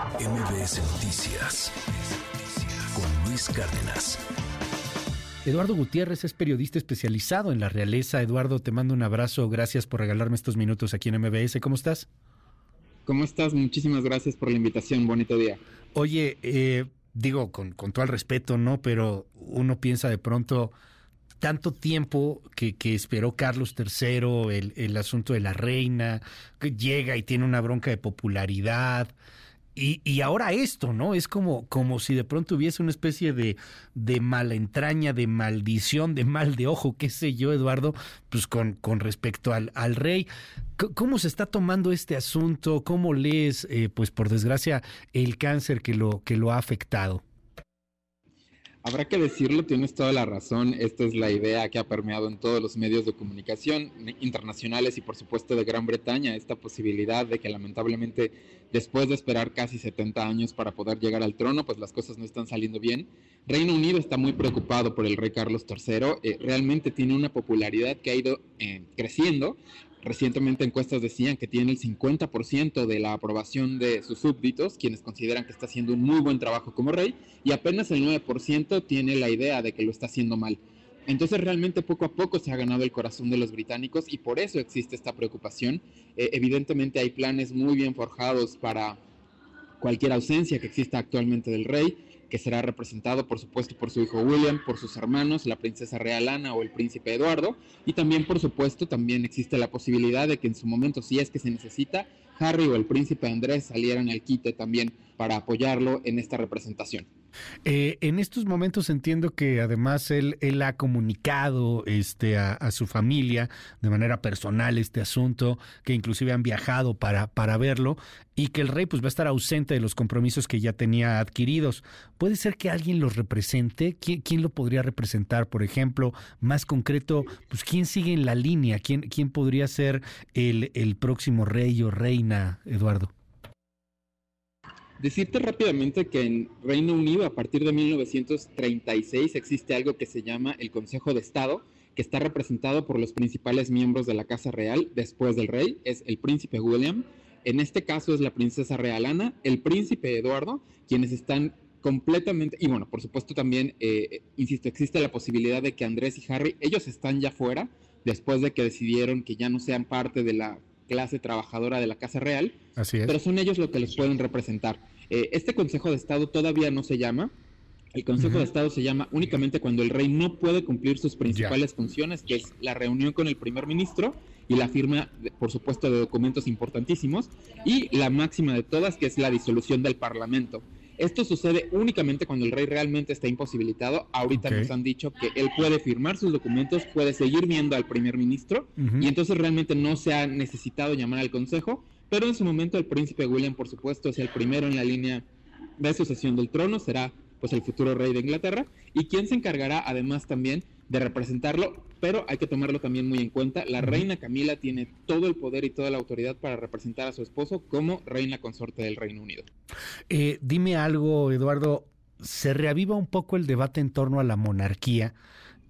MBS Noticias con Luis Cárdenas. Eduardo Gutiérrez es periodista especializado en la realeza. Eduardo, te mando un abrazo. Gracias por regalarme estos minutos aquí en MBS. ¿Cómo estás? ¿Cómo estás? Muchísimas gracias por la invitación. Bonito día. Oye, eh, digo con, todo el respeto, ¿no? Pero uno piensa de pronto tanto tiempo que, que esperó Carlos III, el, el, asunto de la reina, que llega y tiene una bronca de popularidad. Y, y, ahora esto, ¿no? Es como, como si de pronto hubiese una especie de, de mala entraña, de maldición, de mal de ojo, qué sé yo, Eduardo, pues con, con respecto al, al rey. ¿Cómo se está tomando este asunto? ¿Cómo lees, eh, pues por desgracia, el cáncer que lo, que lo ha afectado? Habrá que decirlo, tienes toda la razón. Esta es la idea que ha permeado en todos los medios de comunicación internacionales y por supuesto de Gran Bretaña, esta posibilidad de que lamentablemente después de esperar casi 70 años para poder llegar al trono, pues las cosas no están saliendo bien. Reino Unido está muy preocupado por el rey Carlos III, eh, realmente tiene una popularidad que ha ido eh, creciendo, Recientemente encuestas decían que tiene el 50% de la aprobación de sus súbditos, quienes consideran que está haciendo un muy buen trabajo como rey, y apenas el 9% tiene la idea de que lo está haciendo mal. Entonces realmente poco a poco se ha ganado el corazón de los británicos y por eso existe esta preocupación. Eh, evidentemente hay planes muy bien forjados para cualquier ausencia que exista actualmente del rey que será representado por supuesto por su hijo William, por sus hermanos, la princesa real Ana o el príncipe Eduardo, y también por supuesto también existe la posibilidad de que en su momento, si es que se necesita, Harry o el príncipe Andrés salieran al quite también para apoyarlo en esta representación. Eh, en estos momentos entiendo que además él, él ha comunicado este, a, su familia de manera personal este asunto, que inclusive han viajado para, para verlo y que el rey pues va a estar ausente de los compromisos que ya tenía adquiridos. ¿Puede ser que alguien los represente? ¿Quién, quién lo podría representar? Por ejemplo, más concreto, pues quién sigue en la línea, quién, quién podría ser el, el próximo rey o reina, Eduardo. Decirte rápidamente que en Reino Unido a partir de 1936 existe algo que se llama el Consejo de Estado, que está representado por los principales miembros de la Casa Real después del rey, es el príncipe William, en este caso es la princesa real Ana, el príncipe Eduardo, quienes están completamente, y bueno, por supuesto también, eh, insisto, existe la posibilidad de que Andrés y Harry, ellos están ya fuera, después de que decidieron que ya no sean parte de la clase trabajadora de la Casa Real, Así es. pero son ellos los que les pueden representar. Eh, este Consejo de Estado todavía no se llama. El Consejo de Estado se llama únicamente cuando el rey no puede cumplir sus principales funciones, que es la reunión con el primer ministro y la firma, por supuesto, de documentos importantísimos, y la máxima de todas, que es la disolución del Parlamento. Esto sucede únicamente cuando el rey realmente está imposibilitado. Ahorita nos han dicho que él puede firmar sus documentos, puede seguir viendo al primer ministro y entonces realmente no se ha necesitado llamar al consejo, pero en su momento el príncipe William, por supuesto, es el primero en la línea de sucesión del trono, será pues el futuro rey de Inglaterra y quien se encargará además también de representarlo, pero hay que tomarlo también muy en cuenta, la reina Camila tiene todo el poder y toda la autoridad para representar a su esposo como reina consorte del Reino Unido. Eh, dime algo, Eduardo, ¿se reaviva un poco el debate en torno a la monarquía?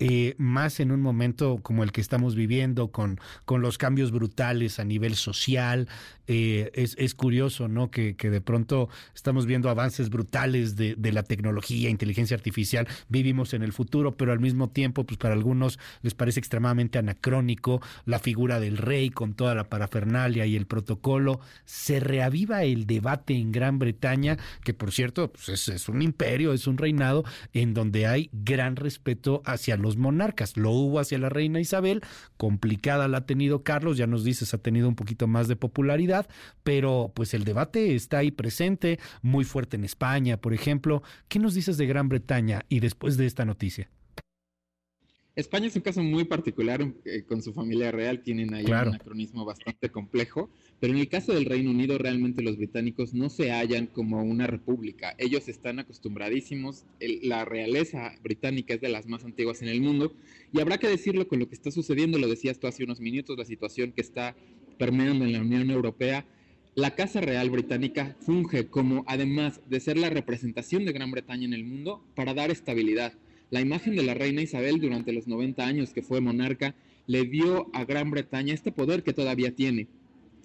Eh, más en un momento como el que estamos viviendo, con, con los cambios brutales a nivel social. Eh, es, es, curioso, ¿no? Que, que, de pronto estamos viendo avances brutales de, de, la tecnología, inteligencia artificial. Vivimos en el futuro, pero al mismo tiempo, pues para algunos les parece extremadamente anacrónico la figura del rey con toda la parafernalia y el protocolo. Se reaviva el debate en Gran Bretaña, que por cierto, pues es, es un imperio, es un reinado en donde hay gran respeto hacia los monarcas. Lo hubo hacia la reina Isabel, complicada la ha tenido Carlos, ya nos dices, ha tenido un poquito más de popularidad, pero pues el debate está ahí presente, muy fuerte en España, por ejemplo. ¿Qué nos dices de Gran Bretaña y después de esta noticia? España es un caso muy particular eh, con su familia real, tienen ahí un anacronismo bastante complejo, pero en el caso del Reino Unido realmente los británicos no se hallan como una república, ellos están acostumbradísimos, la realeza británica es de las más antiguas en el mundo y habrá que decirlo con lo que está sucediendo, lo decías tú hace unos minutos, la situación que está permeando en la Unión Europea, la Casa Real Británica funge como, además de ser la representación de Gran Bretaña en el mundo, para dar estabilidad. La imagen de la reina Isabel durante los 90 años que fue monarca le dio a Gran Bretaña este poder que todavía tiene.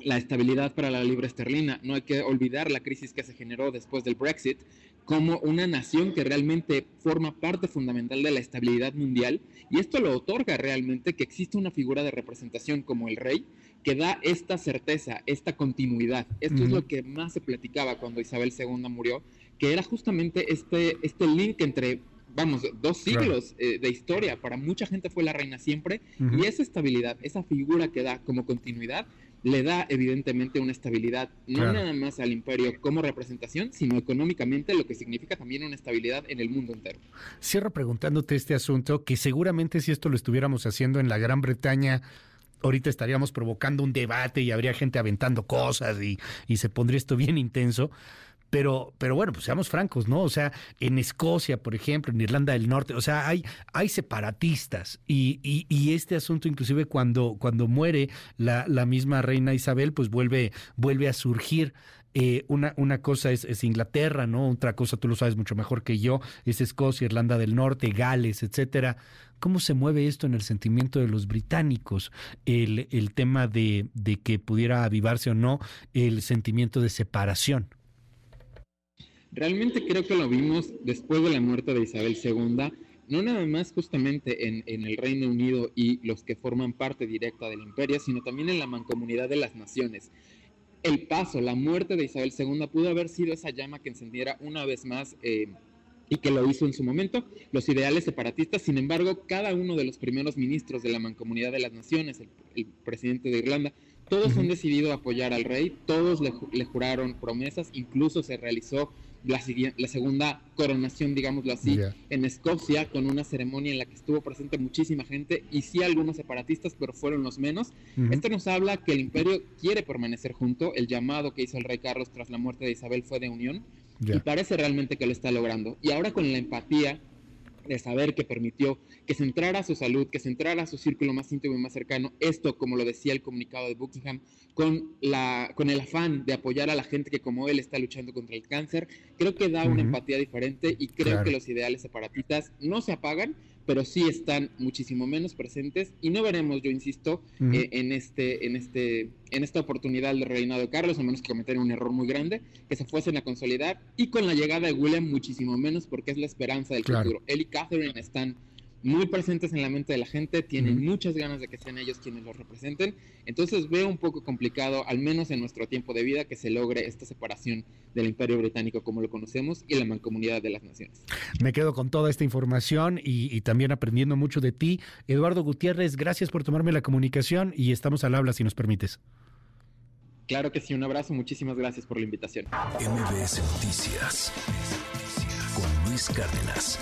La estabilidad para la libra esterlina. No hay que olvidar la crisis que se generó después del Brexit como una nación que realmente forma parte fundamental de la estabilidad mundial y esto lo otorga realmente que existe una figura de representación como el rey que da esta certeza, esta continuidad. Esto es lo que más se platicaba cuando Isabel II murió, que era justamente este, este link entre vamos, dos siglos eh, de historia. Para mucha gente fue la reina siempre. Y esa estabilidad, esa figura que da como continuidad, le da evidentemente una estabilidad, no nada más al imperio como representación, sino económicamente, lo que significa también una estabilidad en el mundo entero. Cierro preguntándote este asunto, que seguramente si esto lo estuviéramos haciendo en la Gran Bretaña, ahorita estaríamos provocando un debate y habría gente aventando cosas y, y se pondría esto bien intenso. Pero, pero bueno, pues seamos francos, ¿no? O sea, en Escocia, por ejemplo, en Irlanda del Norte, o sea, hay, hay separatistas y, y, este asunto, inclusive cuando, cuando muere la, la misma reina Isabel, pues vuelve, vuelve a surgir. Eh, una, una cosa es, es, Inglaterra, ¿no? Otra cosa, tú lo sabes mucho mejor que yo, es Escocia, Irlanda del Norte, Gales, etcétera. ¿Cómo se mueve esto en el sentimiento de los británicos? El, el tema de, de que pudiera avivarse o no el sentimiento de separación. Realmente creo que lo vimos después de la muerte de Isabel II, no nada más justamente en, el Reino Unido y los que forman parte directa del imperio, sino también en la mancomunidad de las naciones. El paso, la muerte de Isabel II pudo haber sido esa llama que encendiera una vez más eh, y que lo hizo en su momento, los ideales separatistas. Sin embargo, cada uno de los primeros ministros de la mancomunidad de las naciones, el, presidente de Irlanda, todos han decidido apoyar al rey, todos le, le juraron promesas, incluso se realizó la, la segunda coronación, digámoslo así, en Escocia, con una ceremonia en la que estuvo presente muchísima gente y sí algunos separatistas, pero fueron los menos. Esto nos habla que el imperio quiere permanecer junto, el llamado que hizo el rey Carlos tras la muerte de Isabel fue de unión y parece realmente que lo está logrando. Y ahora con la empatía de saber que permitió que se entrara a su salud, que se entrara a su círculo más íntimo y más cercano. Esto, como lo decía el comunicado de Buckingham, con, la, con el afán de apoyar a la gente que como él está luchando contra el cáncer, creo que da una empatía diferente y creo que los ideales separatistas no se apagan, pero sí están muchísimo menos presentes y no veremos, yo insisto, eh, en este, en este, en esta oportunidad del reinado de Carlos, a menos que cometer un error muy grande, que se fuesen a consolidar y con la llegada de William muchísimo menos porque es la esperanza del futuro. Él y Catherine están muy presentes en la mente de la gente, tienen muchas ganas de que sean ellos quienes los representen. Entonces veo un poco complicado, al menos en nuestro tiempo de vida, que se logre esta separación del imperio británico como lo conocemos y la mancomunidad de las naciones. Me quedo con toda esta información y, también aprendiendo mucho de ti. Eduardo Gutiérrez, gracias por tomarme la comunicación y estamos al habla si nos permites. Claro que sí, un abrazo, muchísimas gracias por la invitación. MBS Noticias con Luis Cárdenas.